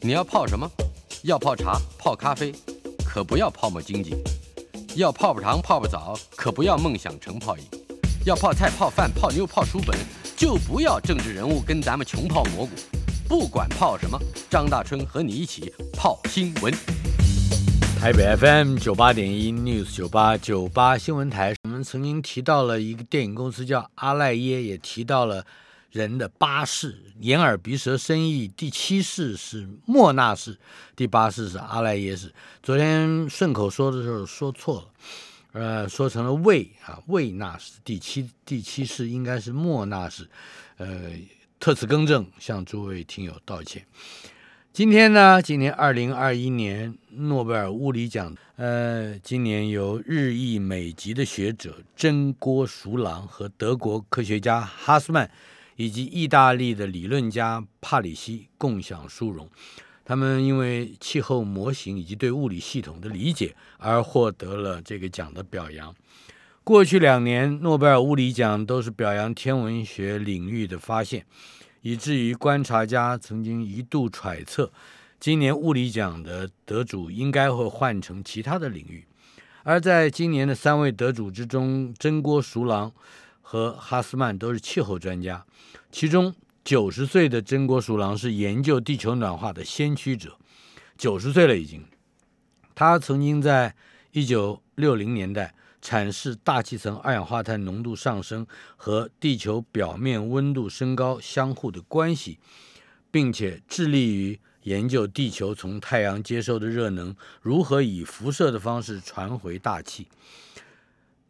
你要泡什么？要泡茶、泡咖啡，可不要泡沫经济；要泡泡糖、泡泡澡，可不要梦想成泡影；要泡菜、泡饭、泡妞、泡书本，就不要政治人物跟咱们穷泡蘑菇。不管泡什么，张大春和你一起泡新闻。台北 FM 九八点一 News 九八九八新闻台，我们曾经提到了一个电影公司叫阿赖耶，也提到了人的八世，眼耳鼻舌身意，第七世是莫那氏，第八世是阿赖耶氏。昨天顺口说的时候说错了，呃，说成了魏啊，魏那氏，第七第七世应该是莫那氏，呃，特此更正，向诸位听友道歉。今天呢？今年二零二一年诺贝尔物理奖，呃，今年由日裔美籍的学者真锅熟郎和德国科学家哈斯曼，以及意大利的理论家帕里西共享殊荣。他们因为气候模型以及对物理系统的理解而获得了这个奖的表扬。过去两年，诺贝尔物理奖都是表扬天文学领域的发现。以至于观察家曾经一度揣测，今年物理奖的得主应该会换成其他的领域。而在今年的三位得主之中，真锅熟狼和哈斯曼都是气候专家，其中九十岁的真锅熟郎是研究地球暖化的先驱者，九十岁了已经。他曾经在一九六零年代。阐释大气层二氧化碳浓度上升和地球表面温度升高相互的关系，并且致力于研究地球从太阳接收的热能如何以辐射的方式传回大气。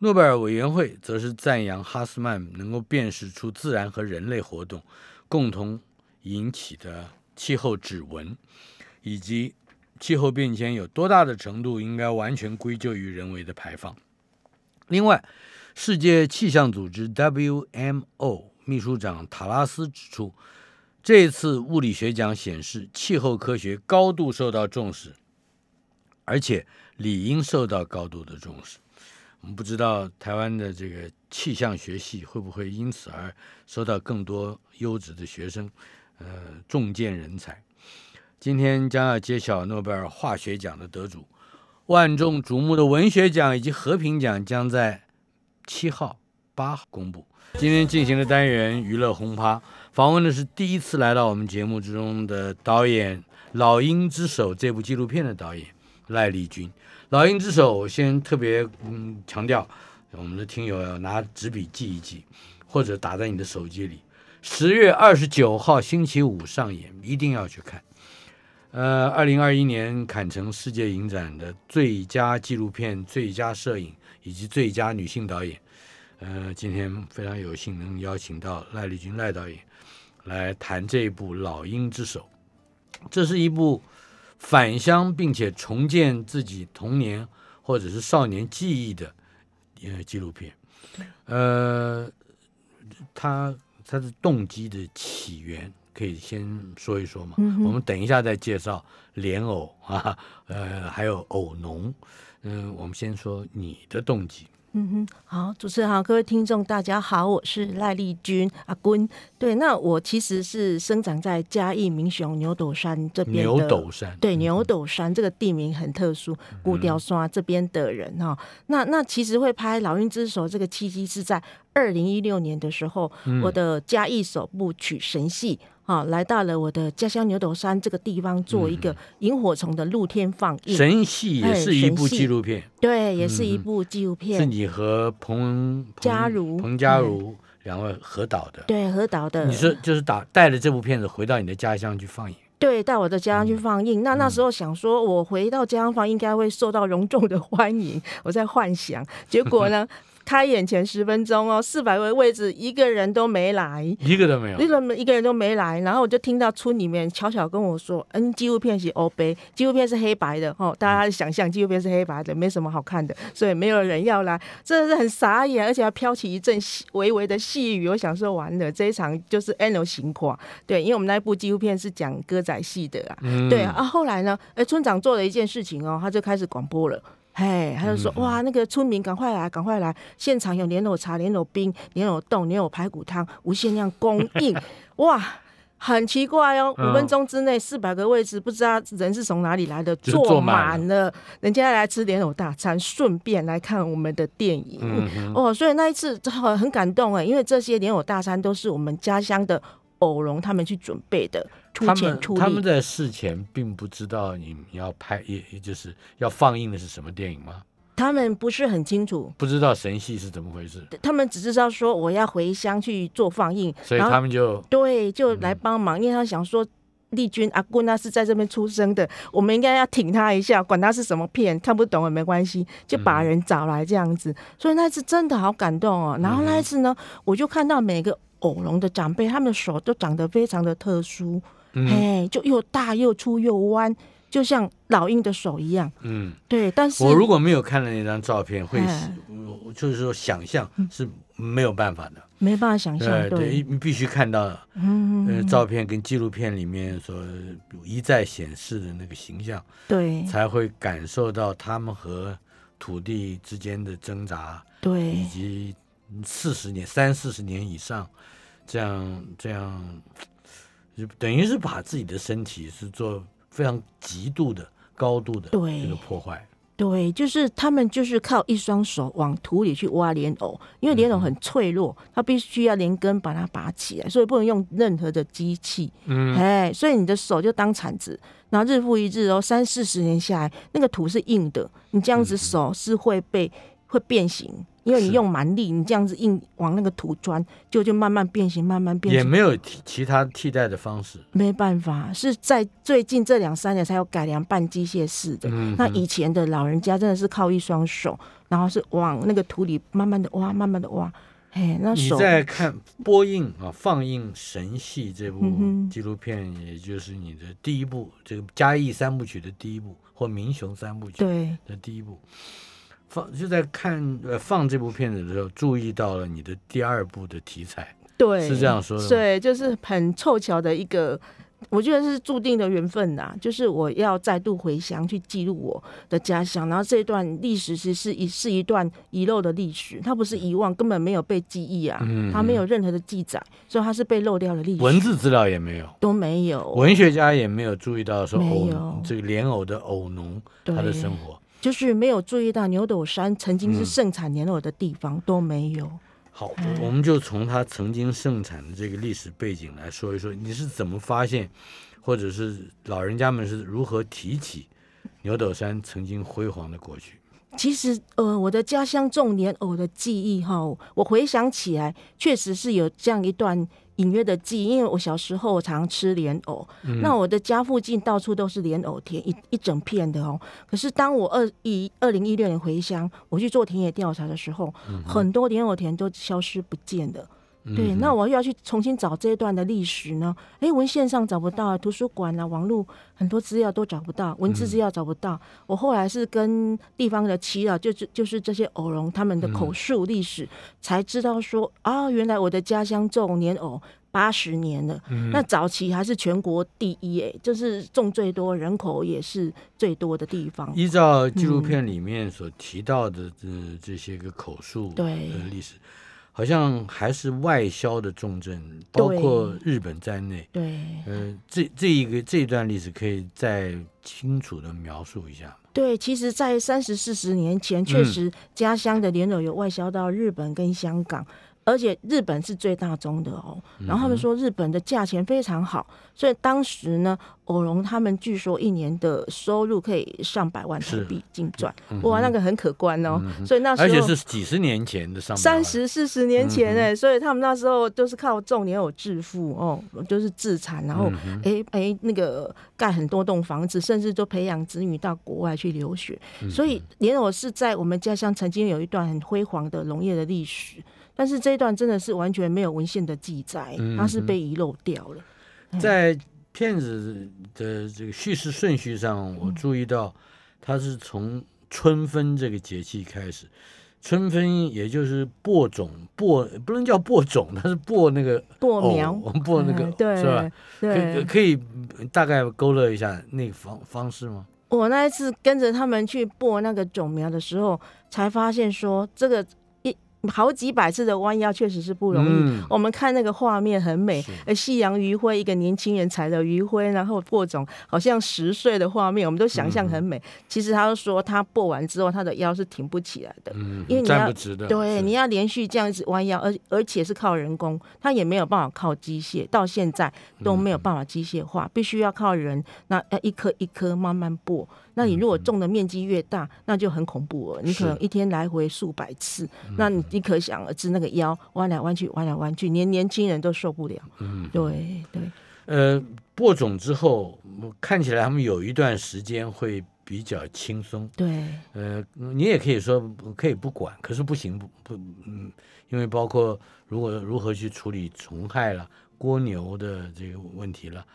诺贝尔委员会则是赞扬哈斯曼能够辨识出自然和人类活动共同引起的气候指纹，以及气候变迁有多大的程度应该完全归咎于人为的排放。另外，世界气象组织 WMO 秘书长塔拉斯指出，这次物理学奖显示，气候科学高度受到重视，而且理应受到高度的重视。我们不知道台湾的这个气象学系会不会因此而收到更多优质的学生，呃，重建人才。今天将要揭晓诺贝尔化学奖的得主。万众瞩目的文学奖以及和平奖将在七号、八号公布。今天进行的单元娱乐轰趴，访问的是第一次来到我们节目之中的导演《老鹰之手》这部纪录片的导演赖丽君。《老鹰之手》，我先特别嗯强调，我们的听友要拿纸笔记一记，或者打在你的手机里。十月二十九号星期五上演，一定要去看。呃，二零二一年坎城世界影展的最佳纪录片、最佳摄影以及最佳女性导演，呃，今天非常有幸能邀请到赖丽君赖导演来谈这一部《老鹰之手》。这是一部返乡并且重建自己童年或者是少年记忆的呃纪录片。呃，他他的动机的起源。可以先说一说嘛，我们等一下再介绍莲藕啊，呃，还有藕农，嗯，我们先说你的动机。嗯哼，好，主持人好，各位听众大家好，我是赖丽君阿君。对，那我其实是生长在嘉义民雄牛斗山这边牛斗山，对，牛斗山这个地名很特殊，古雕山这边的人哈。那那其实会拍《老鹰之手》这个契机是在二零一六年的时候，我的嘉义首部曲神戏。啊，来到了我的家乡牛斗山这个地方，做一个萤火虫的露天放映。神戏也是一部纪录片，对，也是一部纪录片。是你和彭嘉如、彭嘉如两位合导的，对，合导的。你是就是打带着这部片子回到你的家乡去放映？对，到我的家乡去放映。那那时候想说，我回到家乡放应该会受到隆重的欢迎，我在幻想。结果呢？开演前十分钟哦，四百位位置一个人都没来，一个都没有，一个一个人都没来。然后我就听到村里面悄悄跟我说：“嗯，纪录片是欧杯，纪录片是黑白的哦。”大家想象纪录片是黑白的，没什么好看的，所以没有人要来，真的是很傻眼，而且还飘起一阵微微的细雨。我想说完了，这一场就是 N 情况。对，因为我们那一部纪录片是讲歌仔戏的啊。对啊，后来呢，哎，村长做了一件事情哦，他就开始广播了。哎，他就说哇，那个村民赶快来，赶快来！现场有莲藕茶、莲藕冰、莲藕冻、莲藕排骨汤，无限量供应。哇，很奇怪哦，嗯五分钟之内四百个位置，不知道人是从哪里来的，就坐坐满满了，人家来吃莲藕大餐，顺便来看我们的电影。嗯，哦，所以那一次很很感动哎，因为这些莲藕大餐都是我们家乡的藕农他们去准备的，出他们钱出力。他们在事前并不知道你你要拍，也也就是要放映的是什么电影吗？他们不是很清楚，不知道神戏是怎么回事，他们只知道说我要回乡去做放映，所以他们就对，就嗯来帮忙，因为他想说。丽君阿姑那是在这边出生的，我们应该要挺他一下，管他是什么片，看不懂也没关系，就把嗯人找来这样子。所以那次真的好感动哦。然后那一次呢，我就看到每个偶龙的长辈，他们的手都长得非常的特殊，嗯。哎，就又大又粗又弯，就像老鹰的手一样。嗯，对，但是我如果没有看到那张照片，会就是说想象是没有办法的，没办法想象，对对，你必须看到嗯，呃照片跟纪录片里面所一再显示的那个形象，对。才会感受到他们和土地之间的挣扎，对。以及四十年、三四十年以上，这样这样，就等于是把自己的身体是做非常极度的、高度的对这个破坏。对，就是他们就是靠一双手往土里去挖莲藕，因为莲藕很脆弱，它必须要连根把它拔起来，所以不能用任何的机器。嗯，哎，所以你的手就当铲子，然后日复一日哦，三四十年下来，那个土是硬的，你这样子手是会被会变形，因为你用蛮力，你这样子硬往那个土钻，就就慢慢变形，慢慢变形。也没有替其他替代的方式。没办法，是在最近这两三年才有改良半机械式的。嗯那以前的老人家真的是靠一双手，然后是往那个土里慢慢的挖，慢慢的挖。哎，那你手在看播映啊放映《神戏》这部纪录片，也就是你的第一部这个嘉义三部曲的第一部，或民雄三部曲对的第一部。放就在看呃放这部片子的时候，注意到了你的第二部的题材，对，是这样说的对，就是很凑巧的一个，我觉得是注定的缘分呐。就是我要再度回乡去记录我的家乡，然后这一段历史其实是一是一段遗漏的历史，它不是遗忘，根本没有被记忆啊，嗯它没有任何的记载，所以它是被漏掉的历史，文字资料也没有，都没有。文学家也没有注意到说偶这个莲藕的藕农他的生活。就是没有注意到牛斗山曾经是嗯盛产莲藕的地方，都没有。好，嗯我们就从它曾经盛产的这个历史背景来说一说，你是怎么发现，或者是老人家们是如何提起牛斗山曾经辉煌的过去？其实，呃，我的家乡种莲藕的记忆哈，我回想起来，确实是有这样一段隐约的记忆。因为我小时候常吃莲藕，嗯那我的家附近到处都是莲藕田，一一整片的哦。可是当我二一二零一六年回乡，我去做田野调查的时候，很多莲藕田都消失不见了。对，嗯那我又要去重新找这一段的历史呢？哎，文献上找不到，图书馆啊、网络很多资料都找不到，文字资料找不到。我后来是跟地方的祈祷，就是就是这些偶龙他们的口述历史，才知道说啊，原来我的家乡种莲藕八十年了。那早期还是全国第一，哎，就是种最多，人口也是最多的地方。依照纪录片里面所提到的这这些个口述的对历史，好像还是外销的重镇，包括日本在内。对。呃，这这一个这一段历史可以再清楚的描述一下吗？对，其实，在三十四十年前，确嗯实家乡的莲藕有外销到日本跟香港，而且日本是最大宗的哦。然后他们说日本的价钱非常好，所以当时呢，偶龙他们据说一年的收入可以上百万台币净赚，哇，那个很可观哦。所以那时候而且候是几十年前的上三十四十年前哎、所以他们那时候都是靠种莲藕致富哦，就是自产，然后哎哎、那个盖很多栋房子，甚至都培养子女到国外去留学。所以莲藕是在我们家乡曾经有一段很辉煌的农业的历史，但是这一段真的是完全没有文献的记载，它是被遗漏掉了。在片子的这个叙事顺序上，我注意到它是从春分这个节气开始。春分也就是播种，播不能叫播种，它是播那个播苗藕播那个嗯对是吧？可对，可以大概勾勒一下那个方方式吗？我那一次跟着他们去播那个种苗的时候，才发现说这个一好几百次的弯腰，确实是不容易。嗯我们看那个画面很美是，呃，夕阳余晖，一个年轻人踩着余晖，然后播种，好像十岁的画面，我们都想象很美。其实他说他播完之后，他的腰是挺不起来的。嗯因为你要对，你要连续这样子弯腰，而而且是靠人工，他也没有办法靠机械，到现在都没有办法机械化，必须要靠人，那要一颗一颗慢慢剥。那你如果种的面积越大，那就很恐怖了，你可能一天来回数百次，那你你可想而知，那个腰弯来弯去，弯来弯去，连年轻人都受不了。嗯，对对，呃，播种之后，我看起来他们有一段时间会比较轻松。对，呃，你也可以说可以不管，可是不行不不嗯，因为包括如果如何去处理虫害了、蜗牛的这个问题了，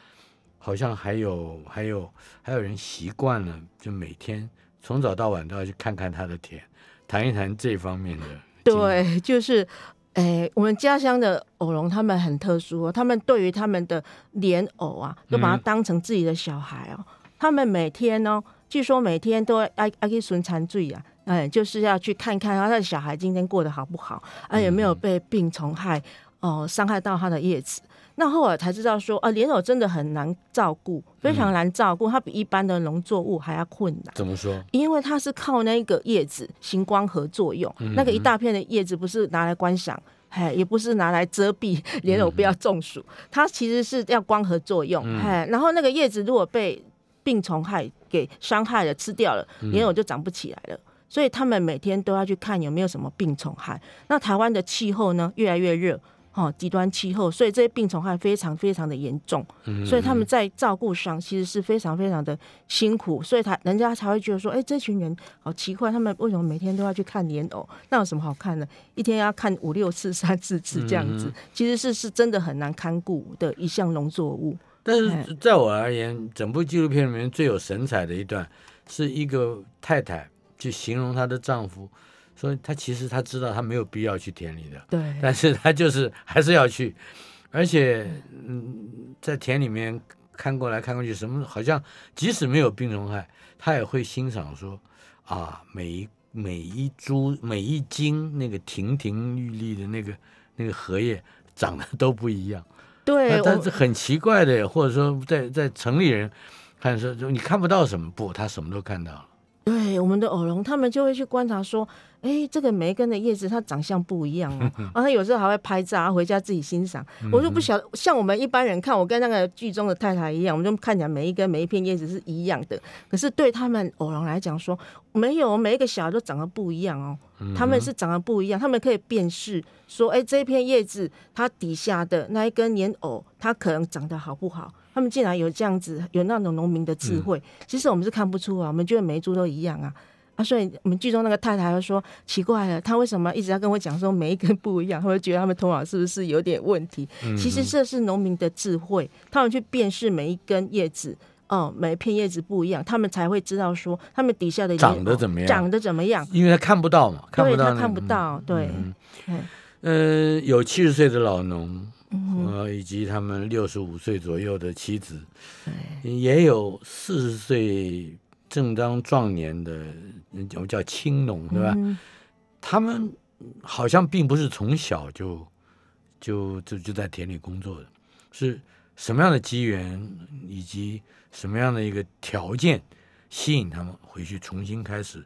好像还有还有还有人习惯了，就每天从早到晚都要去看看他的田，谈一谈这方面的。对，就是，哎、我们家乡的偶龙他们很特殊哦，他们对于他们的莲藕啊，都把它当成自己的小孩哦。他们每天哦，据说每天都要要去巡残罪啊，哎，就是要去看看他的小孩今天过得好不好，啊，有没有被病虫害哦伤害到他的叶子。那后来才知道说，啊，莲藕真的很难照顾，非常难照顾，它比一般的农作物还要困难。怎么说？因为它是靠那个叶子行光合作用，那个一大片的叶子不是拿来观赏。哎，也不是拿来遮蔽 莲藕不要中暑，它其实是要光合作用。哎，然后那个叶子如果被病虫害给伤害了、吃掉了，莲藕就长不起来了。所以他们每天都要去看有没有什么病虫害。那台湾的气候呢，越来越热，哦，极端气候，所以这些病虫害非常非常的严重。所以他们在照顾上其实是非常非常的辛苦，所以他人家才会觉得说，哎、这群人好奇怪，他们为什么每天都要去看莲藕？那有什么好看的？一天要看五六次、三四次这样子，其实是是真的很难看顾的一项农作物。但哎是在我而言，整部纪录片里面最有神采的一段，是一个太太去形容她的丈夫，说他其实他知道他没有必要去田里的，对，但是他就是还是要去，而且嗯，在田里面看过来看过去，什么好像即使没有病虫害，他也会欣赏说啊，每一每一株每一茎那个亭亭玉立的那个那个荷叶长得都不一样。对，但是很奇怪的，或者说在在城里人看说，就你看不到什么，不，他什么都看到了。对我们的偶龙，他们就会去观察说，哎，这个每一根的叶子它长相不一样哦，然后他有时候还会拍照，回家自己欣赏。我就不晓得，像我们一般人看，我跟那个剧中的太太一样，我们就看起来每一根每一片叶子是一样的，可是对他们偶龙来讲说，没有，每一个小孩都长得不一样哦。他们是长得不一样，他们可以辨识说，哎，这一片叶子它底下的那一根莲藕，它可能长得好不好？他们竟然有这样子，有那种农民的智慧。其实我们是看不出啊，我们觉得每一株都一样啊。啊，所以我们剧中那个太太就说奇怪了，她为什么一直要跟我讲说每一根不一样？她会觉得他们头脑是不是有点问题？其实这是农民的智慧，他们去辨识每一根叶子。哦，每一片叶子不一样，他们才会知道说他们底下的长得怎么样长得怎么样。因为他看不到嘛，看不到、看不到，对，嗯呃，有七十岁的老农，呃，以及他们六十五岁左右的妻子，也有四十岁正当壮年的，嗯我们叫青农，对吧？嗯他们好像并不是从小就就就就在田里工作的，是什么样的机缘以及什么样的一个条件吸引他们回去重新开始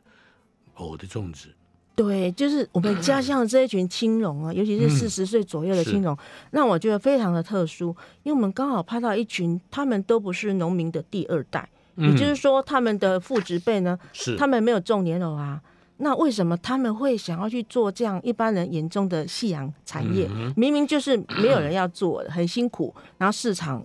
藕的种植？对，就是我们家乡的这一群青龙啊，尤其是嗯四十岁左右的青龙，让我觉得非常的特殊，因为我们刚好拍到一群，他们都不是农民的第二代，也就是说，他们的父执辈呢，他们没有种莲藕啊。那为什么他们会想要去做这样一般人眼中的夕阳产业？嗯明明就是没有人 要做的，很辛苦，然后市场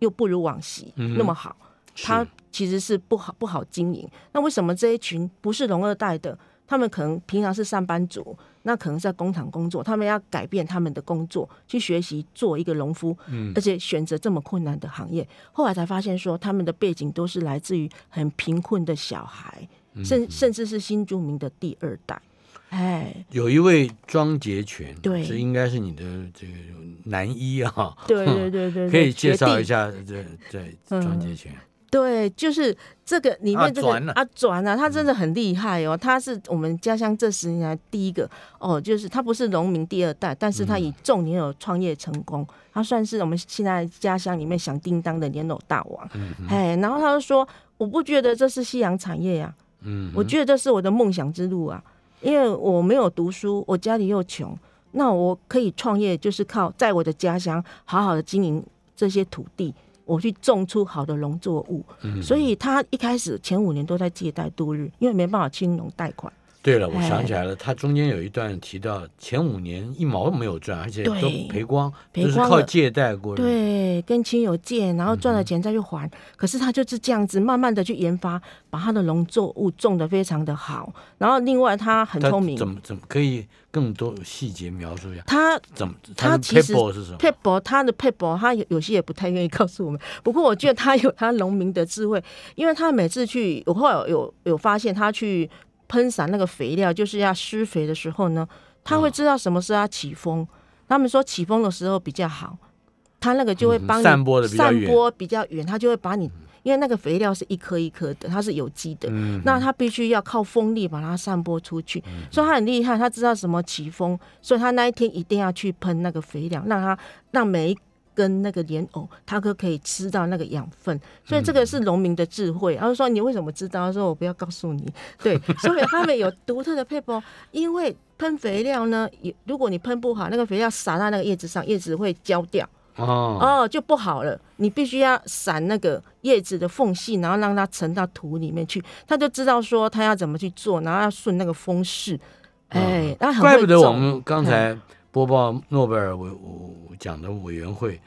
又不如往昔、嗯那么好，它其实是不好不好经营。那为什么这一群不是农二代的，他们可能平常是上班族，那可能在工厂工作，他们要改变他们的工作，去学习做一个农夫，嗯而且选择这么困难的行业。后来才发现说，他们的背景都是来自于很贫困的小孩，嗯甚甚至是新住民的第二代。哎，有一位庄杰全，对这应该是你的这个男一啊，对对对对，可以介绍一下。下这这庄杰全。对，就是这个里面这个阿转啊阿转啊，他真的很厉害哦。他是我们家乡这十年来第一个哦，就是他不是农民第二代，但是他以种莲藕创业成功，他算是我们现在家乡里面响叮当的莲藕大王。哎，然后他就说，我不觉得这是夕阳产业呀、嗯，我觉得这是我的梦想之路啊，因为我没有读书，我家里又穷，那我可以创业，就是靠在我的家乡好好的经营这些土地，我去种出好的农作物。嗯所以他一开始前五年都在借贷度日，因为没办法青农贷款。对了，我哎想起来了，他中间有一段提到前五年一毛都没有赚，而且都对赔光，就是靠借贷过日子。对，跟亲友借，然后赚了钱再去还。可是他就是这样子，慢慢的去研发，把他的农作物种的非常的好。然后另外他很聪明，怎么怎么可以更多细节描述一下？他怎么他其实 paper 是什么？佩博他的佩博，他有有些也不太愿意告诉我们。不过我觉得他有他农民的智慧，因为他每次去，我后来有有有发现，他去喷洒那个肥料，就是要施肥的时候呢，他会知道什么时候要起风。他们说起风的时候比较好，他那个就会帮你嗯散播得比较远散播比较远，他就会把你。因为那个肥料是一颗一颗的，它是有机的，嗯那他必须要靠风力把它散播出去，所以他很厉害，他知道什么起风，所以他那一天一定要去喷那个肥料，让它让每一根那个莲藕，它都可以吃到那个养分，所以这个是农民的智慧。然后说你为什么知道？他说我不要告诉你，对，所以他们有独特的配方，因为喷肥料呢，也如果你喷不好，那个肥料撒在那个叶子上，叶子会焦掉。哦，哦，就不好了。你必须要散那个叶子的缝隙，然后让它沉到土里面去，他就知道说他要怎么去做，然后要顺那个风势。哎，然后很会嗯怪不得我们刚才播报诺贝尔委我讲的委员会，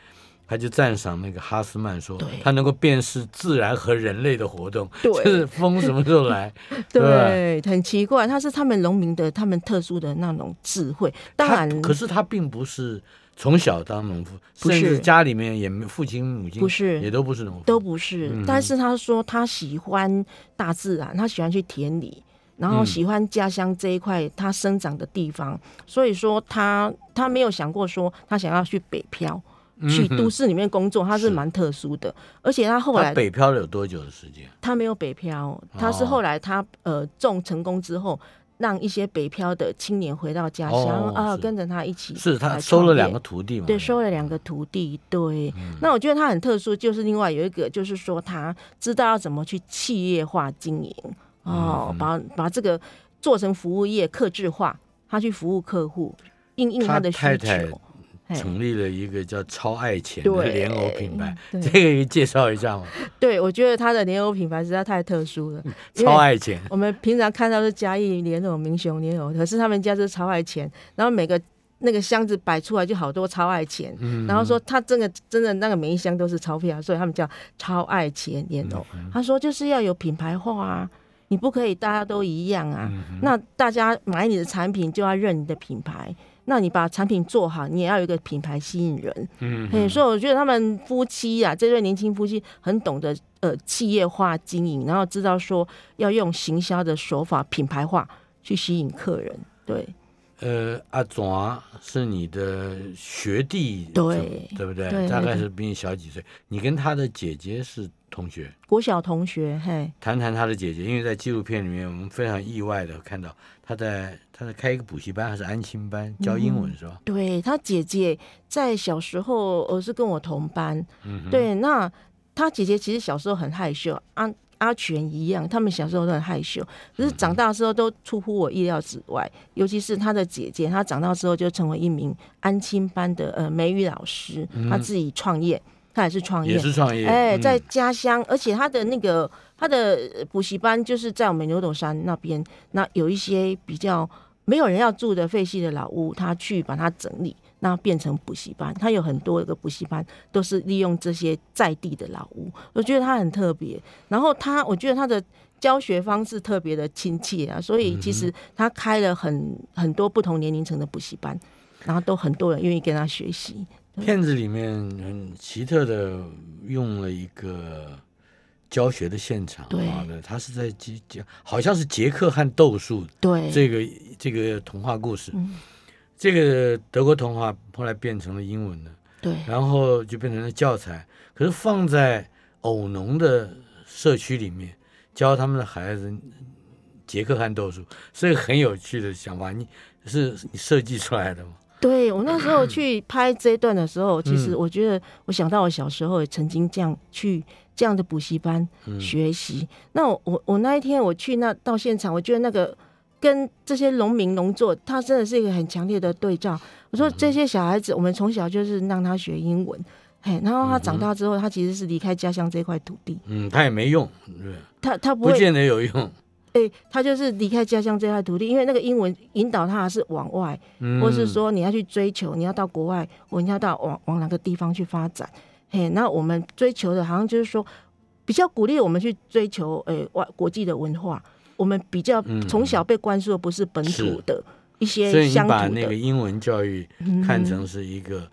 他就赞赏那个哈斯曼说，他能够辨识自然和人类的活动，对。就是风什么时候来。对对，很奇怪，他是他们农民的他们特殊的那种智慧。当然，可是他并不是从小当农夫，不甚至是家里面也没父亲母亲不是。也都不是农夫，都不是，嗯。但是他说他喜欢大自然，他喜欢去田里，然后嗯喜欢家乡这一块他生长的地方，所以说他他没有想过说他想要去北漂。去都市里面工作，他是蛮特殊的，而且他后他来北漂了有多久的时间？他没有北漂，他是哦后来他呃种成功之后，让一些北漂的青年回到家乡哦啊，跟着他一起是他收了两个徒弟嘛？对，收了两个徒弟。对，那我觉得他很特殊，就是另外有一个，就是说他知道要怎么去企业化经营哦，把把这个做成服务业，客制化，他去服务客户，应应他的需太太求。成立了一个叫超爱钱的莲藕品牌，这个可以介绍一下吗？对，我觉得他的莲藕品牌实在太特殊了。超爱钱，我们平常看到是嘉义莲藕、明雄莲藕，可是他们家是超爱钱，然后每个那个箱子摆出来就好多超爱钱，嗯然后说他真的真的那个每一箱都是钞票，所以他们叫超爱钱莲藕。嗯他说就是要有品牌化啊，你不可以大家都一样啊，嗯那大家买你的产品就要认你的品牌。那你把产品做好，你也要有一个品牌吸引人。所以我觉得他们夫妻啊，这对年轻夫妻很懂得呃企业化经营，然后知道说要用行销的手法品牌化去吸引客人。对呃，阿总是你的学弟，对对不对？对大概是比你小几岁。你跟他的姐姐是同学，国小同学，嘿，谈谈他的姐姐，因为在纪录片里面，我们非常意外的看到他在他在开一个补习班还是安心班教英文、是吧？对他姐姐在小时候，我是跟我同班，嗯，对，那他姐姐其实小时候很害羞，阿阿全一样，他们小时候都很害羞，可是长大之后都出乎我意料之外。尤其是他的姐姐，她长大之后就成为一名安亲班的呃美语老师，她自己创业，她也是创业。也，是创业，哎，嗯。在家乡，而且他的那个他的呃补习班就是在我们牛斗山那边，那有一些比较没有人要住的废弃的老屋，他去把它整理，那变成补习班。他有很多个补习班都是利用这些在地的老屋，我觉得他很特别。然后他，我觉得他的教学方式特别的亲切啊，所以其实他开了很很多不同年龄层的补习班，然后都很多人愿意跟他学习。片子里面很奇特的用了一个教学的现场，对他是在杰杰，好像是杰克和豆树对，这个这个童话故事，嗯这个德国童话后来变成了英文的，对然后就变成了教材，可是放在偶农的社区里面教他们的孩子捷克汉斗术，是一个很有趣的想法。你是你设计出来的吗？对我那时候去拍这一段的时候，其实嗯我觉得我想到我小时候也曾经这样去这样的补习班嗯学习。那我我我那一天我去那到现场，我觉得那个跟这些农民农作，它真的是一个很强烈的对照。我说这些小孩子，我们从小就是让他学英文，嘿，然后他长大之后，他其实是离开家乡这块土地，嗯，他也没用，对，他他不见得有用。哎、他就是离开家乡这块土地，因为那个英文引导他是往外，嗯或是说你要去追求，你要到国外，我你要到往往哪个地方去发展。嘿，那我们追求的好像就是说，比较鼓励我们去追求呃外国际的文化。我们比较嗯。从小被灌输的不是本土是。的一所以你把，那个英文教育嗯。看成是一个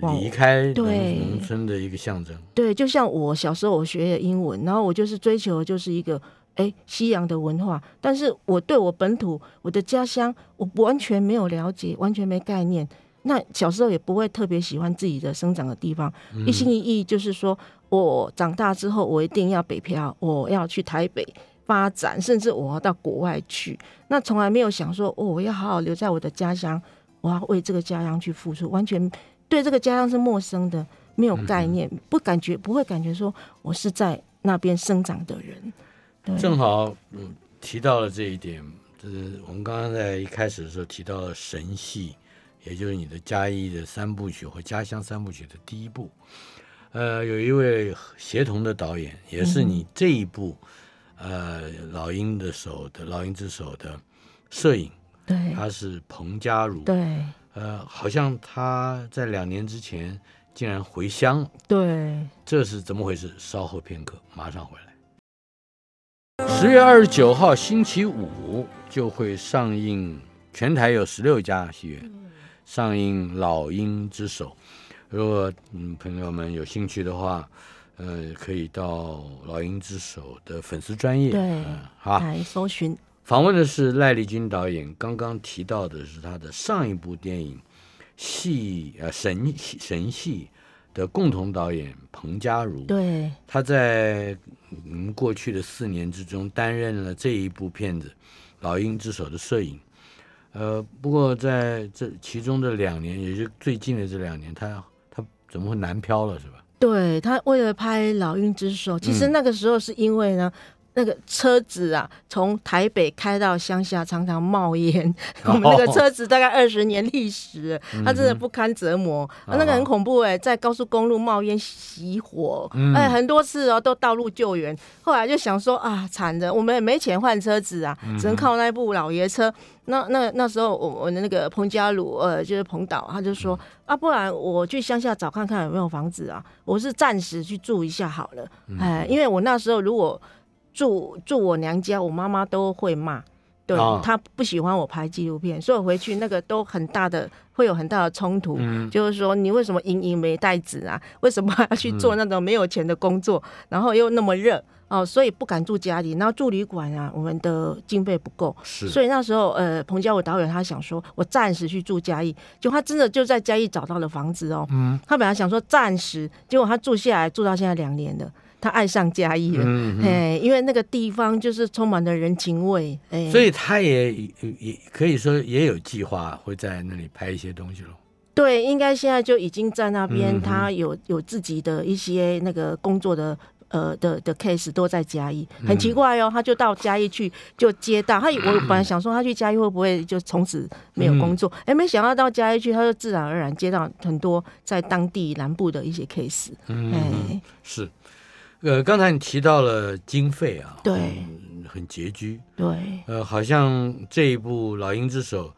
往离开农村的一个象征。对，就像我小时候我学的英文，然后我就是追求的就是一个哎西洋的文化，但是我对我本土我的家乡我完全没有了解，完全没概念。那小时候也不会特别喜欢自己的生长的地方，一心一意就是说我长大之后我一定要北漂，我要去台北发展，甚至我要到国外去。那从来没有想说哦，我要好好留在我的家乡，我要为这个家乡去付出，完全对这个家乡是陌生的。没有概念，不感觉不会感觉说我是在那边生长的人，对，正好嗯提到了这一点，就是我们刚刚在一开始的时候提到了神系，也就是你的嘉义的三部曲和家乡三部曲的第一部。呃，有一位协同的导演，也是你这一部、呃老鹰的手的老鹰之手的摄影，对他是彭佳茹。对呃，好像他在两年之前竟然回乡了，对，这是怎么回事？稍后片刻，马上回来。十月二十九号星期五就会上映，全台有十六家戏院上映《老鹰之手》。如果嗯朋友们有兴趣的话，呃，可以到《老鹰之手》的粉丝专业，对嗯好。来搜寻，访问的是赖丽君导演，刚刚提到的是他的上一部电影《戏》呃神戏神戏的共同导演彭佳如。对他在嗯过去的四年之中担任了这一部片子《老鹰之手》的摄影。呃，不过在这其中的两年，也就最近的这两年，他他怎么会南漂了，是吧？对，他为了拍《老鹰之手》，其实嗯那个时候是因为呢。那个车子啊，从台北开到乡下，常常冒烟。我们那个车子大概二十年历史了，它真的不堪折磨。啊那个很恐怖哎、在高速公路冒烟熄火，嗯哎，很多次哦都道路救援。后来就想说啊，惨的，我们也没钱换车子啊，只能靠那部老爷车。那那那时候我我的那个彭家鲁呃就是彭导，他就说啊，不然我去乡下找看看有没有房子啊，我是暂时去住一下好了。哎，因为我那时候如果住住我娘家，我妈妈都会骂。对哦她不喜欢我拍纪录片，所以我回去那个都很大的会有很大的冲突，嗯。就是说你为什么隐隐没带纸啊？为什么要去做那种没有钱的工作，然后又那么热？哦，所以不敢住家里，然后住旅馆啊，我们的经费不够，所以那时候呃，彭佳伟导演他想说，我暂时去住嘉义，就他真的就在嘉义找到了房子哦，嗯。他本来想说暂时，结果他住下来住到现在两年了，他爱上嘉义了。哎，因为那个地方就是充满了人情味，哎，所以他也也可以说也有计划会在那里拍一些东西了。对，应该现在就已经在那边，嗯他有有自己的一些那个工作的。呃的的 case 都在嘉义，很奇怪哦，他就到嘉义去就接到他，我本来 想说他去嘉义会不会就从此没有工作，哎、没想到到嘉义去，他就自然而然接到很多在当地南部的一些 case，嗯哎，是，呃，刚才你提到了经费啊，对嗯很拮据，对呃，好像这一部《老鹰之手》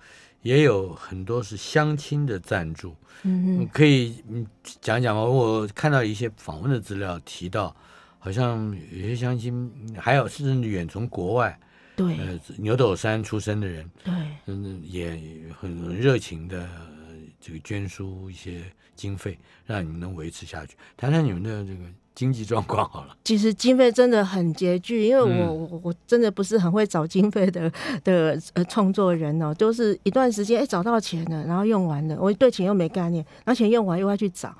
也有很多是乡亲的赞助，嗯嗯可以嗯讲讲吗？我看到一些访问的资料提到，好像有些乡亲，还有甚至远从国外，对呃，牛斗山出身的人，对，嗯，也很很热情的这个捐输一些经费，让你们能维持下去。谈谈你们的这个经济状况好了。其实经费真的很拮据，因为我、嗯我我真的不是很会找经费的的呃创作人哦，都是一段时间哎找到钱了，然后用完了，我对钱又没概念，然后钱用完又要去找。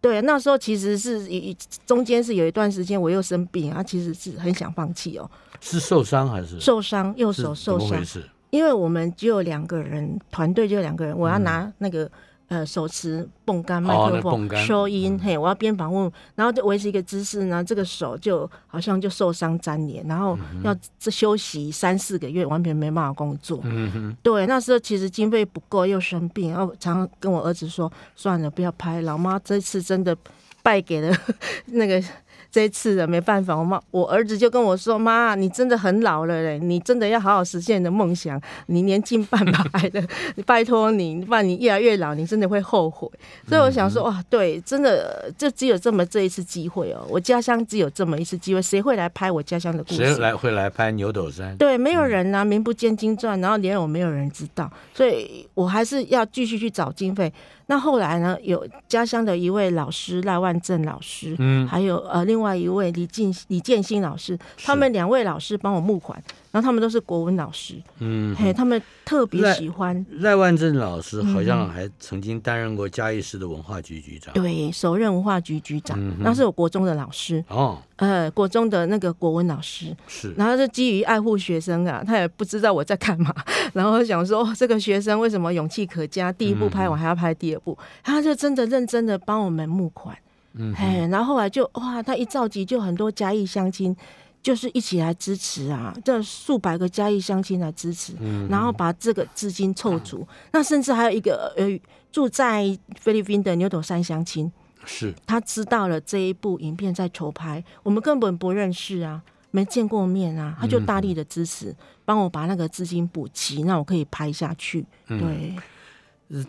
对，那时候其实是一中间是有一段时间我又生病啊，其实是很想放弃哦，是受伤还是受伤，右手受伤怎么回，事？因为我们只有两个人，团队只有两个人，我要拿那个。呃，手持泵杆麦克风收音，嘿，我要边访问，然后就维持一个姿势呢，这个手就好像就受伤粘连，然后要这休息三四个月，完全没办法工作。嗯哼，对，那时候其实经费不够，又生病，然后常常跟我儿子说，算了，不要拍，老妈这次真的败给了 那个这一次的，没办法，我妈我儿子就跟我说，妈，你真的很老了嘞，你真的要好好实现你的梦想，你年近半百了，你 拜托你，不然你越来越老，你真的会后悔。所以我想说，哇，对，真的就只有这么这一次机会哦，我家乡只有这么一次机会，谁会来拍我家乡的故事？谁来会来拍牛斗山？对，没有人啊、名不见经传，然后连我没有人知道，所以我还是要继续去找经费。那后来呢，有家乡的一位老师赖万正老师，嗯，还有呃另外一位李进李建新老师，他们两位老师帮我募款，然后他们都是国文老师，嗯，嘿，他们特别喜欢赖万正老师好嗯像还曾经担任过嘉义市的文化局局长。对首任文化局局长，嗯那是我国中的老师，哦，呃，国中的那个国文老师，是，然后就基于爱护学生啊，他也不知道我在干嘛，然后想说、哦、这个学生为什么勇气可嘉，第一部拍完还要拍第二部，他就真的认真的帮我们募款，嗯哼，哎，然后后来就哇，他一召集就很多嘉义乡亲。就是一起来支持啊，这数百个嘉义乡亲来支持，嗯。然后把这个资金凑足。那甚至还有一个呃住在菲律宾的牛斗山乡亲，是，他知道了这一部影片在筹拍，我们根本不认识啊，没见过面啊，他就大力的支持，帮我把那个资金补齐，那我可以拍下去。对，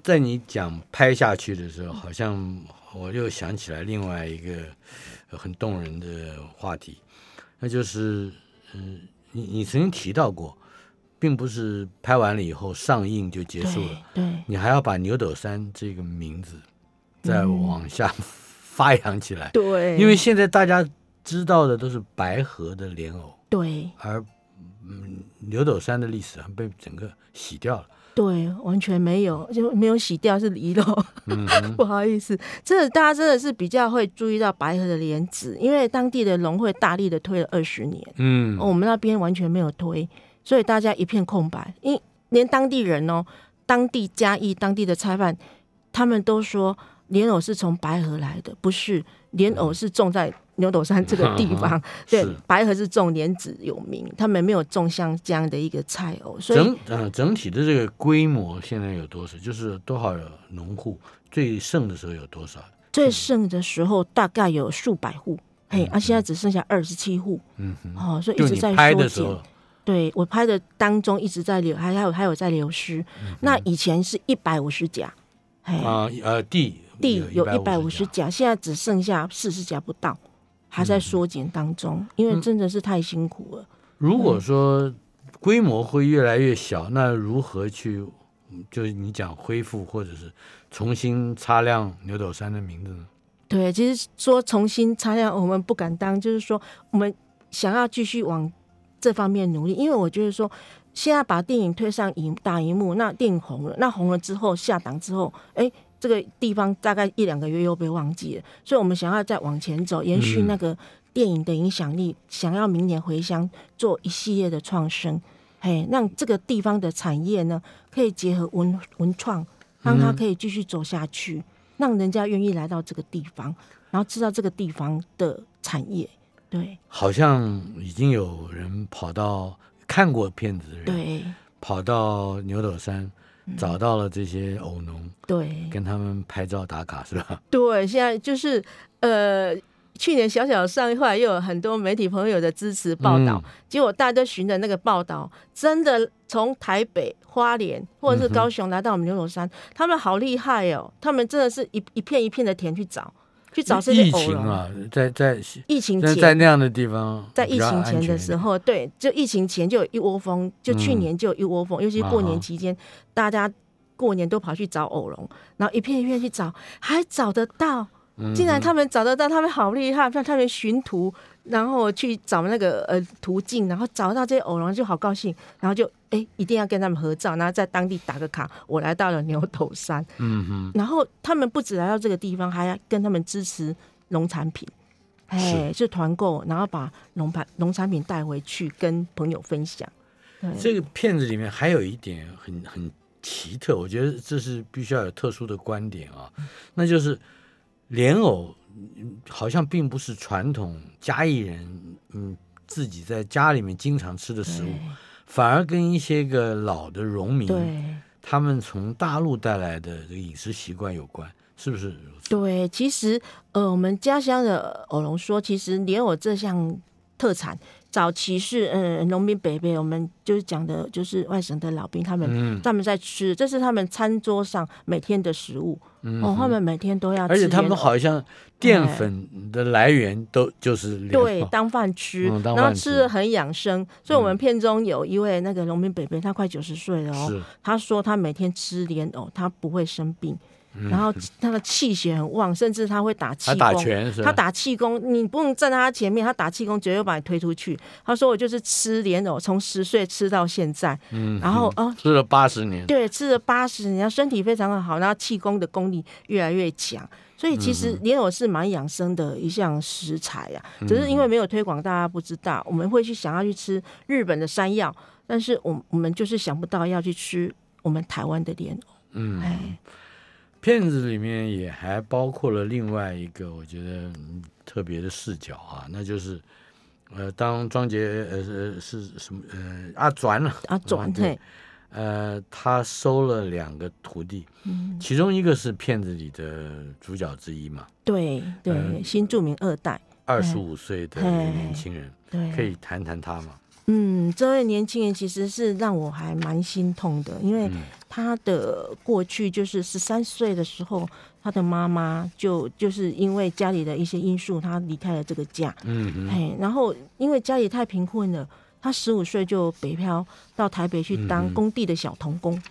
在你讲拍下去的时候，好像我又想起来另外一个呃很动人的话题，那就是，嗯、你你曾经提到过，并不是拍完了以后上映就结束了，对对。你还要把牛斗山这个名字再往下发 扬起来，对，因为现在大家知道的都是白河的莲藕，对。而嗯牛斗山的历史啊被整个洗掉了。对完全没有，就没有洗掉是遗漏，嗯，不好意思，这大家真的是比较会注意到白河的莲子，因为当地的农会大力的推了二十年。嗯哦，我们那边完全没有推，所以大家一片空白，因连当地人哦，当地嘉义当地的菜贩，他们都说莲藕是从白河来的，不是莲藕是种在牛斗山这个地方，对，白河是种莲子有名，他们没有种像这样的一个菜哦，所以整呃整体的这个规模现在有多少？就是多少农户？最盛的时候有多少？最盛的时候大概有数百户，嘿，啊，现在只剩下二十七户，嗯哼，哦，所以一直在缩减拍的时候。，对我拍的当中一直在流，还还有还有在流失。那以前是一百五十甲，嘿，啊呃地地有一百五十甲，现在只剩下四十甲不到，还在缩减当中，因为真的是太辛苦了。如果说规模会越来越小，那如何去？嗯就是你讲恢复或者是重新擦亮牛斗山的名字呢？对，其实说重新擦亮，我们不敢当，就是说我们想要继续往这方面努力，因为我觉得说现在把电影推上荧大荧幕，那电影红了，那红了之后下档之后，哎，这个地方大概一两个月又被忘记了，所以我们想要再往前走，延续嗯。那个电影的影响力，想要明年回乡做一系列的创生，嘿，让这个地方的产业呢可以结合文文创，让它可以继续走下去，让人家愿意来到这个地方，然后知道这个地方的产业，对。好像已经有人跑到看过片子的人，对。跑到牛斗山嗯找到了这些偶农，对跟他们拍照打卡，是吧？对，现在就是呃。去年小小上映，后来又有很多媒体朋友的支持报道，嗯结果大家都循着那个报道，真的从台北、花莲或者是高雄来到我们牛头山，他们好厉害哦！他们真的是一一片一片的田去找，去找这些疫偶龙。情啊，在在疫情前。在，那样的地方，在疫情前的时候，对，就疫情前就有一窝蜂，就去嗯。年就有一窝蜂，尤其过年期间，大家过年都跑去找偶龙，然后一片一片去找，还找得到。竟然他们找得到，他们好厉害，像他们寻图，然后去找那个呃途径，然后找到这些偶龙就好高兴，然后就哎一定要跟他们合照，然后在当地打个卡，我来到了牛头山。嗯哼，然后他们不止来到这个地方，还要跟他们支持农产品，哎，就团购，然后把农产农产品带回去跟朋友分享。对这个片子里面还有一点很很奇特，我觉得这是必须要有特殊的观点啊，那就是莲藕嗯好像并不是传统嘉义人嗯自己在家里面经常吃的食物，反而跟一些个老的农民对他们从大陆带来的这个饮食习惯有关，是不是？对，其实呃，我们家乡的偶龙说，其实莲藕这项特产，早期是嗯农民伯伯，我们就是讲的，就是外省的老兵，他们、嗯。他们在吃，这是他们餐桌上每天的食物。哦，他们每天都要吃而且他们好像淀粉的来源都就是对当饭吃，然后吃吃的很养生。所以，我们片中有一位那个农民伯伯，他快九十岁了哦，他说他每天吃莲藕，他不会生病，嗯然后他的气血很旺，甚至他会打气他打功。拳是吧？他打气功，你不用站在他前面，他打气功绝对会把你推出去。他说我就是吃莲藕，从十岁吃到现在，嗯然后哦，吃了八十年，对，吃了八十年，身体非常的好，然后气功的功力越来越强。所以其嗯实莲藕是蛮养生的一项食材呀、只是因为没有推广，大家不知道。我们会去想要去吃日本的山药，但是我我们就是想不到要去吃我们台湾的莲藕。嗯，哎，片子里面也还包括了另外一个我觉得嗯特别的视角啊，那就是呃，当庄杰呃是是什么呃阿转了。阿，转对，呃，他收了两个徒弟，嗯，其中一个是片子里的主角之一嘛，对对，嗯新著名二代，二十五岁的年轻人，对，可以谈谈他吗？嗯，这位年轻人其实是让我还蛮心痛的，因为嗯他的过去就是十三岁的时候，他的妈妈就就是因为家里的一些因素，他离开了这个家，嗯嗯，哎，然后因为家里太贫困了，他十五岁就北漂到台北去嗯当工地的小童工，哎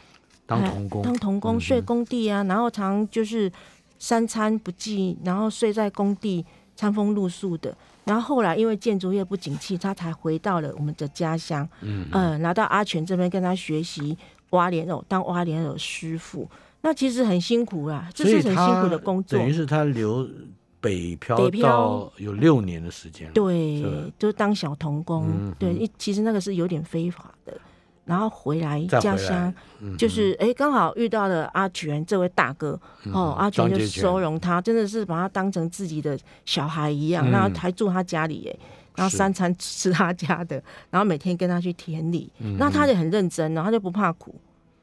当童工，当童工嗯睡工地啊，然后常就是三餐不继，然后睡在工地餐风露宿的。然后后来因为建筑业不景气，他才回到了我们的家乡，嗯。嗯、来到阿全这边跟他学习挖莲藕，当挖莲藕师傅。那其实很辛苦啦，这是很辛苦的工作。等。于是他留北漂北漂。到有六年的时间了，对，就是当小童工，嗯对，一其实那个是有点非法的。然后回来家乡，嗯就是哎，刚好遇到了阿全这位大哥，哦，阿全就收容他，真的是把他当成自己的小孩一样，嗯。然后还住他家里，哎，然后三餐吃他家的，然后每天跟他去田里，嗯那他也很认真，然后他就不怕苦，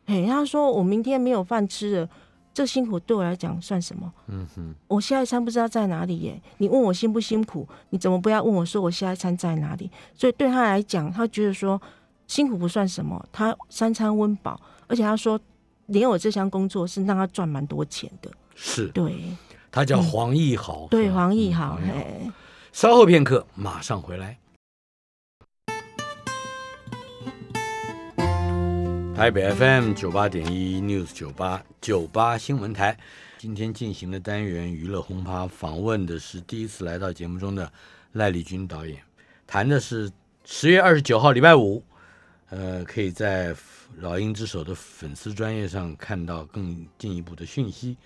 哎，他说我明天没有饭吃了，这辛苦对我来讲算什么？嗯哼，我下一餐不知道在哪里耶，你问我辛不辛苦，你怎么不要问我说我下一餐在哪里？所以对他来讲，他觉得说辛苦不算什么，他三餐温饱，而且他说连我这项工作是让他赚蛮多钱的。是。对。他叫黄义豪，对，黄义豪，嗯豪。嘿，稍后片刻，马上回来。台北 FM 九八点一 News 九八九八新闻台，今天进行的单元娱乐轰趴，访问的是第一次来到节目中的赖丽君导演，谈的是十月二十九号礼拜五，呃，可以在老鹰之手的粉丝专业上看到更进一步的讯息，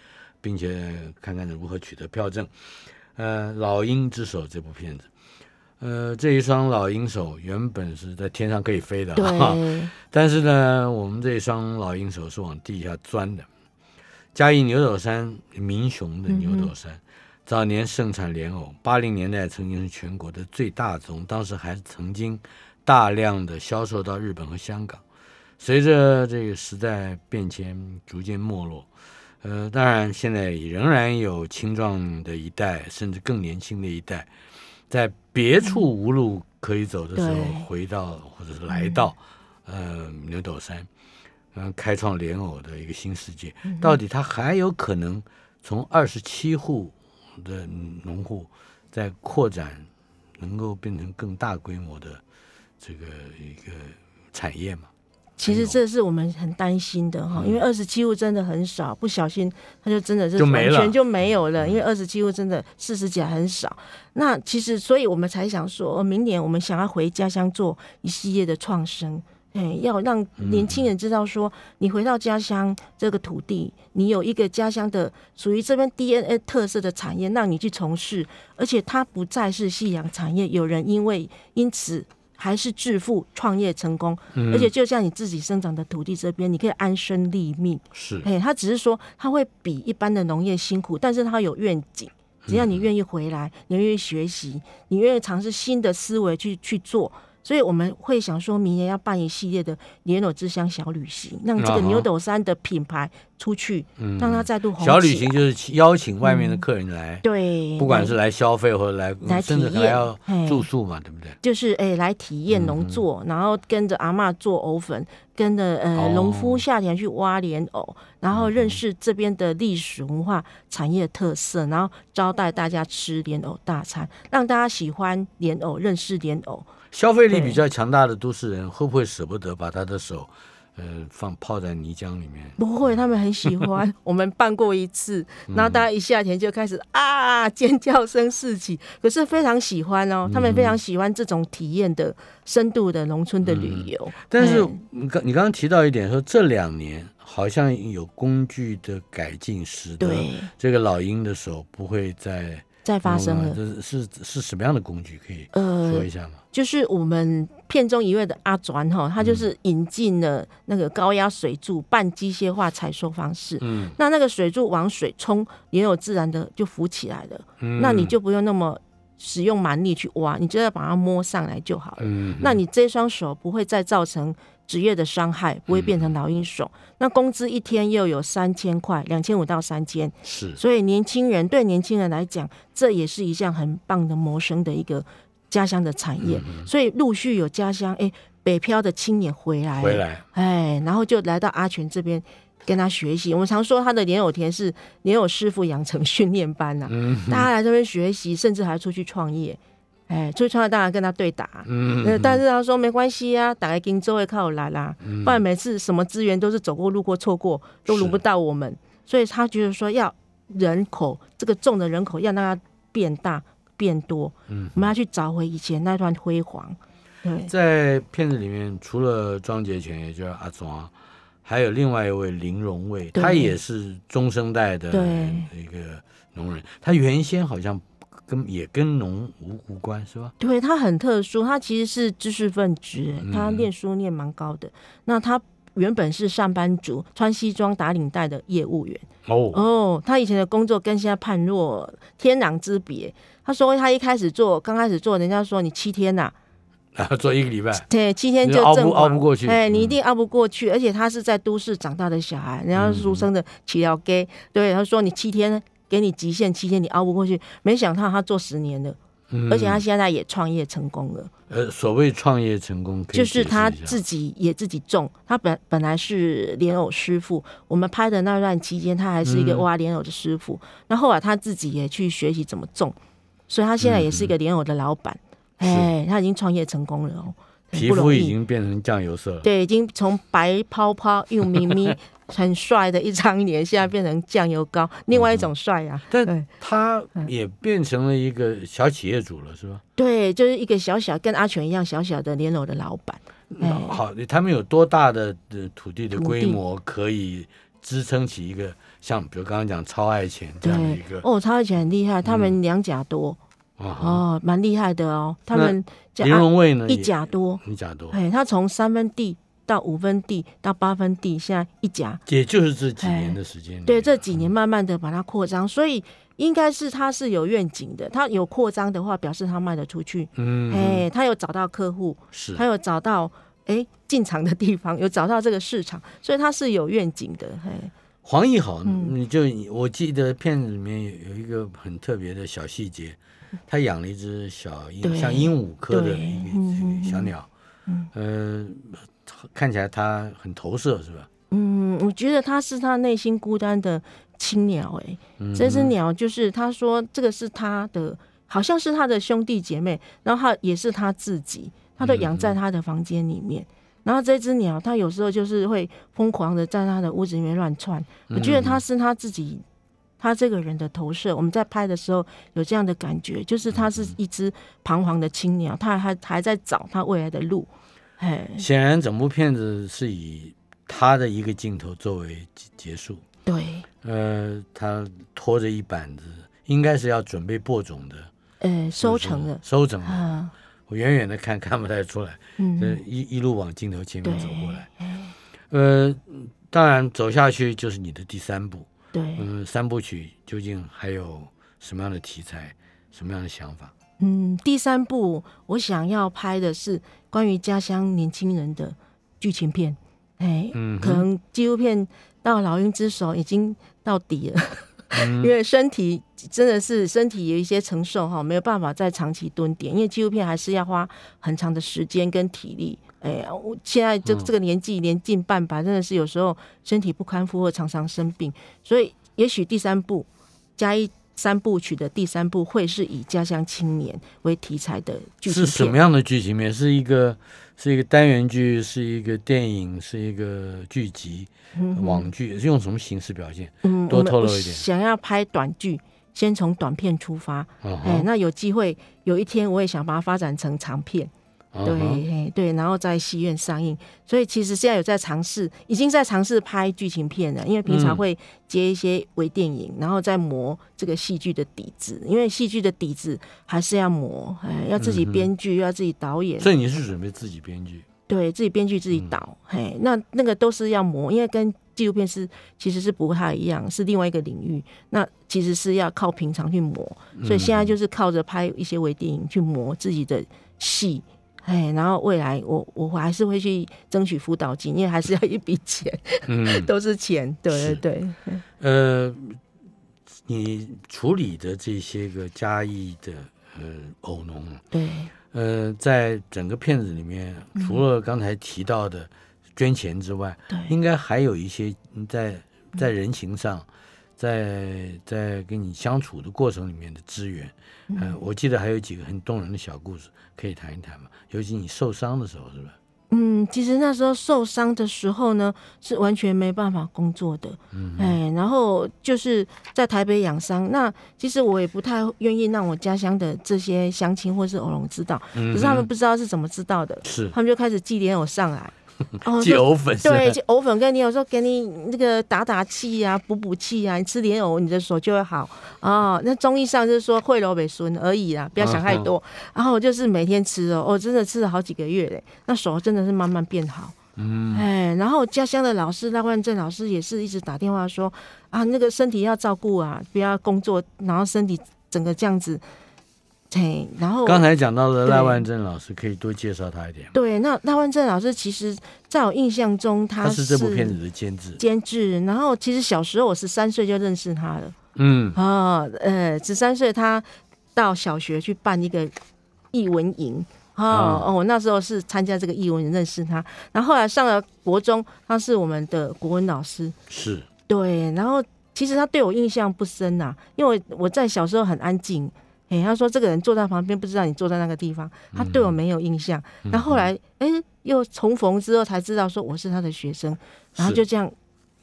并且看看如何取得票证。呃，《老鹰之手》这部片子，呃，这一双老鹰手原本是在天上可以飞的，哈，对，但是呢，我们这一双老鹰手是往地下钻的。嘉义牛斗山民雄的牛斗山，早年盛产莲藕，八零年代曾经是全国的最大宗，当时还曾经大量的销售到日本和香港。随着这个时代变迁，逐渐没落。呃，当然，现在仍然有青壮的一代，甚至更年轻的一代，在别处无路可以走的时候，回到或者是来到、呃牛斗山，嗯、开创莲藕的一个新世界。到底它还有可能从二十七户的农户再扩展，能够变成更大规模的这个一个产业吗？其实这是我们很担心的哈，因为二十七户真的很少，不小心它就真的是完全就没有了。因为二十七户真的四十几很少，那其实所以我们才想说，呃明年我们想要回家乡做一系列的创生。哎，要让年轻人知道说，你回到家乡这个土地，你有一个家乡的属于这边 DNA 特色的产业，让你去从事，而且它不再是夕阳产业，有人因为因此还是致富创业成功，而且就像你自己生长的土地这边，你可以安身立命。是哎，他只是说他会比一般的农业辛苦，但是他有愿景。只要你愿意回来，你愿意学习，你愿意尝试新的思维去去做，所以我们会想说明年要办一系列的莲藕之乡小旅行，让这个牛斗山的品牌出去，嗯。让它再度红小旅行就是邀请外面的客人来，对，不管是来消费或者来，来甚至体验还要住宿嘛，对不对？就是哎、来体验农作，然后跟着阿嬷做藕粉，跟着呃哦。农夫夏天去挖莲藕，然后认识这边的历史文化产业特色，然后招待大家吃莲藕大餐，让大家喜欢莲藕，认识莲藕。消费力比较强大的都市人，会不会舍不得把他的手，呃，放泡在泥浆里面？不会，他们很喜欢。我们办过一次，然后大家一下田就开始啊尖叫声四起，可是非常喜欢哦，他们非常喜欢这种体验的深度的农村的旅游。但是哎你刚你刚刚提到一点，说这两年好像有工具的改进，使得对，这个老鹰的手不会再再发生了。这是是是什么样的工具？可以呃，说一下吗？就是我们片中一位的阿转哈，他就是引进了那个高压水柱半机械化采收方式。嗯，那那个水柱往水冲，也有自然的就浮起来了。嗯那你就不用那么使用蛮力去挖，你就要把它摸上来就好了。嗯，那你这双手不会再造成职业的伤害，不会变成老鹰手。那工资一天又有三千块，两千五到三千，是所以年轻人对年轻人来讲，这也是一项很棒的谋生的一个家乡的产业。嗯所以陆续有家乡哎北漂的青年回来，回，来，哎，然后就来到阿全这边。跟他学习，我们常说他的莲藕田是莲藕师傅养成训练班呐、嗯大家来这边学习，甚至还出去创业，哎，出去创业当然跟他对打，嗯呃，但是他说没关系啊，打开荆州会靠我来啦，嗯。不然每次什么资源都是走过路过错过，都轮不到我们，所以他觉得说要人口这个重的人口要让它变大变多，嗯。我们要去找回以前那段辉煌，对，在片子里面，除了庄杰权，也就是阿庄，还有另外一位林荣卫，对。他也是中生代的对。一个农人。他原先好像跟也跟农无无关，是吧？对他很特殊，他其实是知识分子，他念书念蛮高的，那他。原本是上班族，穿西装打领带的业务员。哦，哦，他以前的工作跟现在判若天壤之别。他说他一开始做，刚开始做，人家说你七天呐、然 后做一个礼拜，对，七天就你熬不熬不过去哎，你一嗯定熬不过去，而且他是在都市长大的小孩，人家俗称的起了 gay，对，他说你七天给你极限期间，你熬不过去，没想到他做十年了，嗯而且他现在也创业成功了。呃，所谓创业成功，就是他自己也自己种，他本本来是莲藕师傅，我们拍的那段期间，他还是一个嗯挖莲藕的师傅。那、后来他自己也去学习怎么种，所以他现在也是一个莲藕的老板。哎，他已经创业成功了哦，很皮肤已。经变成酱油色了。对，已经从白泡泡又咪咪很帅的一张脸，现在变成酱油膏，另外一种帅啊。但他也变成了一个小企业主了，是吧？对，就是一个小小跟阿全一样小小的莲藕的老板。哎好，他们有多大的的土地的规模可以支撑起一个像，比如刚刚讲超爱钱这样的一个哦，超爱钱很厉害，他们两甲多。哦，蛮厉害的哦。他那们叫林荣卫呢？一甲多，一甲多，哎，他从三分地到五分地到八分地，现在一甲。也就是这几年的时间。对，这几年慢慢的把它扩张，所以应该是他是有愿景的。他有扩张的话，表示他卖得出去。嗯，哎，他有找到客户，是他有找到哎进场的地方，有找到这个市场，所以他是有愿景的。哎，黄奕豪，嗯你就我记得片子里面有有一个很特别的小细节，他养了一只小鹦，对像鹦鹉科的小鸟，呃，看起来它很投射，是吧？嗯，我觉得它是他内心孤单的青鸟、哎。嗯这只鸟就是他说这个是他的，好像是他的兄弟姐妹，然后他也是他自己，他都养在他的房间里面。然后这只鸟，它有时候就是会疯狂的在他的屋子里面乱窜。我觉得它是他自己，他这个人的投射。我们在拍的时候有这样的感觉，就是他是一只彷徨的青鸟，他还还在找他未来的路。哎，显然整部片子是以他的一个镜头作为结结束。对，呃，他拖着一板子，应该是要准备播种的，呃，收成了收成了。啊，我远远的看看不太出来，嗯，一一路往镜头前面走过来。呃，当然走下去就是你的第三部。对，嗯，三部曲究竟还有什么样的题材，什么样的想法？嗯，第三部我想要拍的是关于家乡年轻人的剧情片，哎，嗯可能纪录片到老鹰之手已经到底了，嗯 因为身体真的是身体有一些承受哈，没有办法再长期蹲点，因为纪录片还是要花很长的时间跟体力。哎呀，我现在这嗯这个年纪年近半百，真的是有时候身体不堪负荷，常常生病，所以也许第三部加一三部曲的第三部会是以家乡青年为题材的剧情。是什么样的剧情面？是一个是一个单元剧，是一个电影，是一个剧集、网剧，是用什么形式表现？嗯，多透露一点想要拍短剧，先从短片出发。嗯哎，哼，那有机会有一天我也想把它发展成长片。对，对，然后在戏院上映。所以其实现在有在尝试，已经在尝试拍剧情片了。因为平常嗯会接一些微电影，然后再磨这个戏剧的底子。因为戏剧的底子还是要磨，哎，要自己编剧，要自己导演，所以你是准备自己编剧？对自己编剧自己嗯导。嘿，那那个都是要磨，因为跟纪录片是其实是不太一样，是另外一个领域。那其实是要靠平常去磨，所以现在就是靠着拍一些微电影去磨自己的戏。哎，然后未来我我还是会去争取辅导金，因为还是要一笔钱，嗯，都是钱。对对对，呃，你处理的这些个嘉义的呃偶农，对呃，在整个片子里面，除了刚才提到的捐钱之外，对应该还有一些嗯在在人情上，在在跟你相处的过程里面的资源。呃，我记得还有几个很动人的小故事，可以谈一谈嘛？尤其你受伤的时候，是吧？嗯，其实那时候受伤的时候呢，是完全没办法工作的。嗯哎，然后就是在台北养伤。那其实我也不太愿意让我家乡的这些乡亲或是偶龙知道，嗯可是他们不知道是怎么知道的，是他们就开始寄莲藕上来，哦，藕粉是吧，对，就藕粉跟莲藕说给你那个打打气啊，补补气啊，你吃莲藕你的手就会好哦。那中医上就是说惠楼北孙而已啦，不要想太多。然后我就是每天吃哦，我、真的吃了好几个月嘞，那手真的是慢慢变好。嗯，哎，然后家乡的老师赖万正老师也是一直打电话说啊，那个身体要照顾啊，不要工作，然后身体整个这样子，嘿，然后刚才讲到的赖对万正老师，可以多介绍他一点吗？对，那赖万正老师其实在我印象中他他是这部片子的监制。监制，然后其实小时候我十三岁就认识他了嗯啊，呃，十三岁他到小学去办一个译文营。哦啊哦，我那时候是参加这个译文营认识他，然后后来上了国中，他是我们的国文老师，是，对，然后其实他对我印象不深呐、因为我在小时候很安静。哎，他说这个人坐在旁边，不知道你坐在那个地方，他对我没有印象。然后后来，哎，又重逢之后才知道说我是他的学生，然后就这样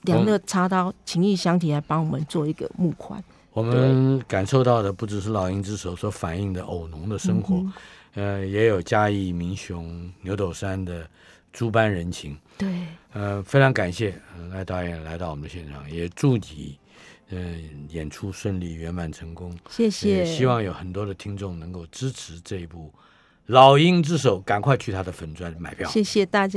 两肋插刀，情义相挺，来帮我们做一个募款。我们感受到的不只是老鹰之手所反映的偶农的生活，嗯呃，也有嘉义民雄牛斗山的诸般人情。对，呃，非常感谢呃赖导演来到我们的现场，也祝你呃演出顺利圆满成功。谢谢。也希望有很多的听众能够支持这一部《老鹰之手》，赶快去他的粉专买票。谢谢大家。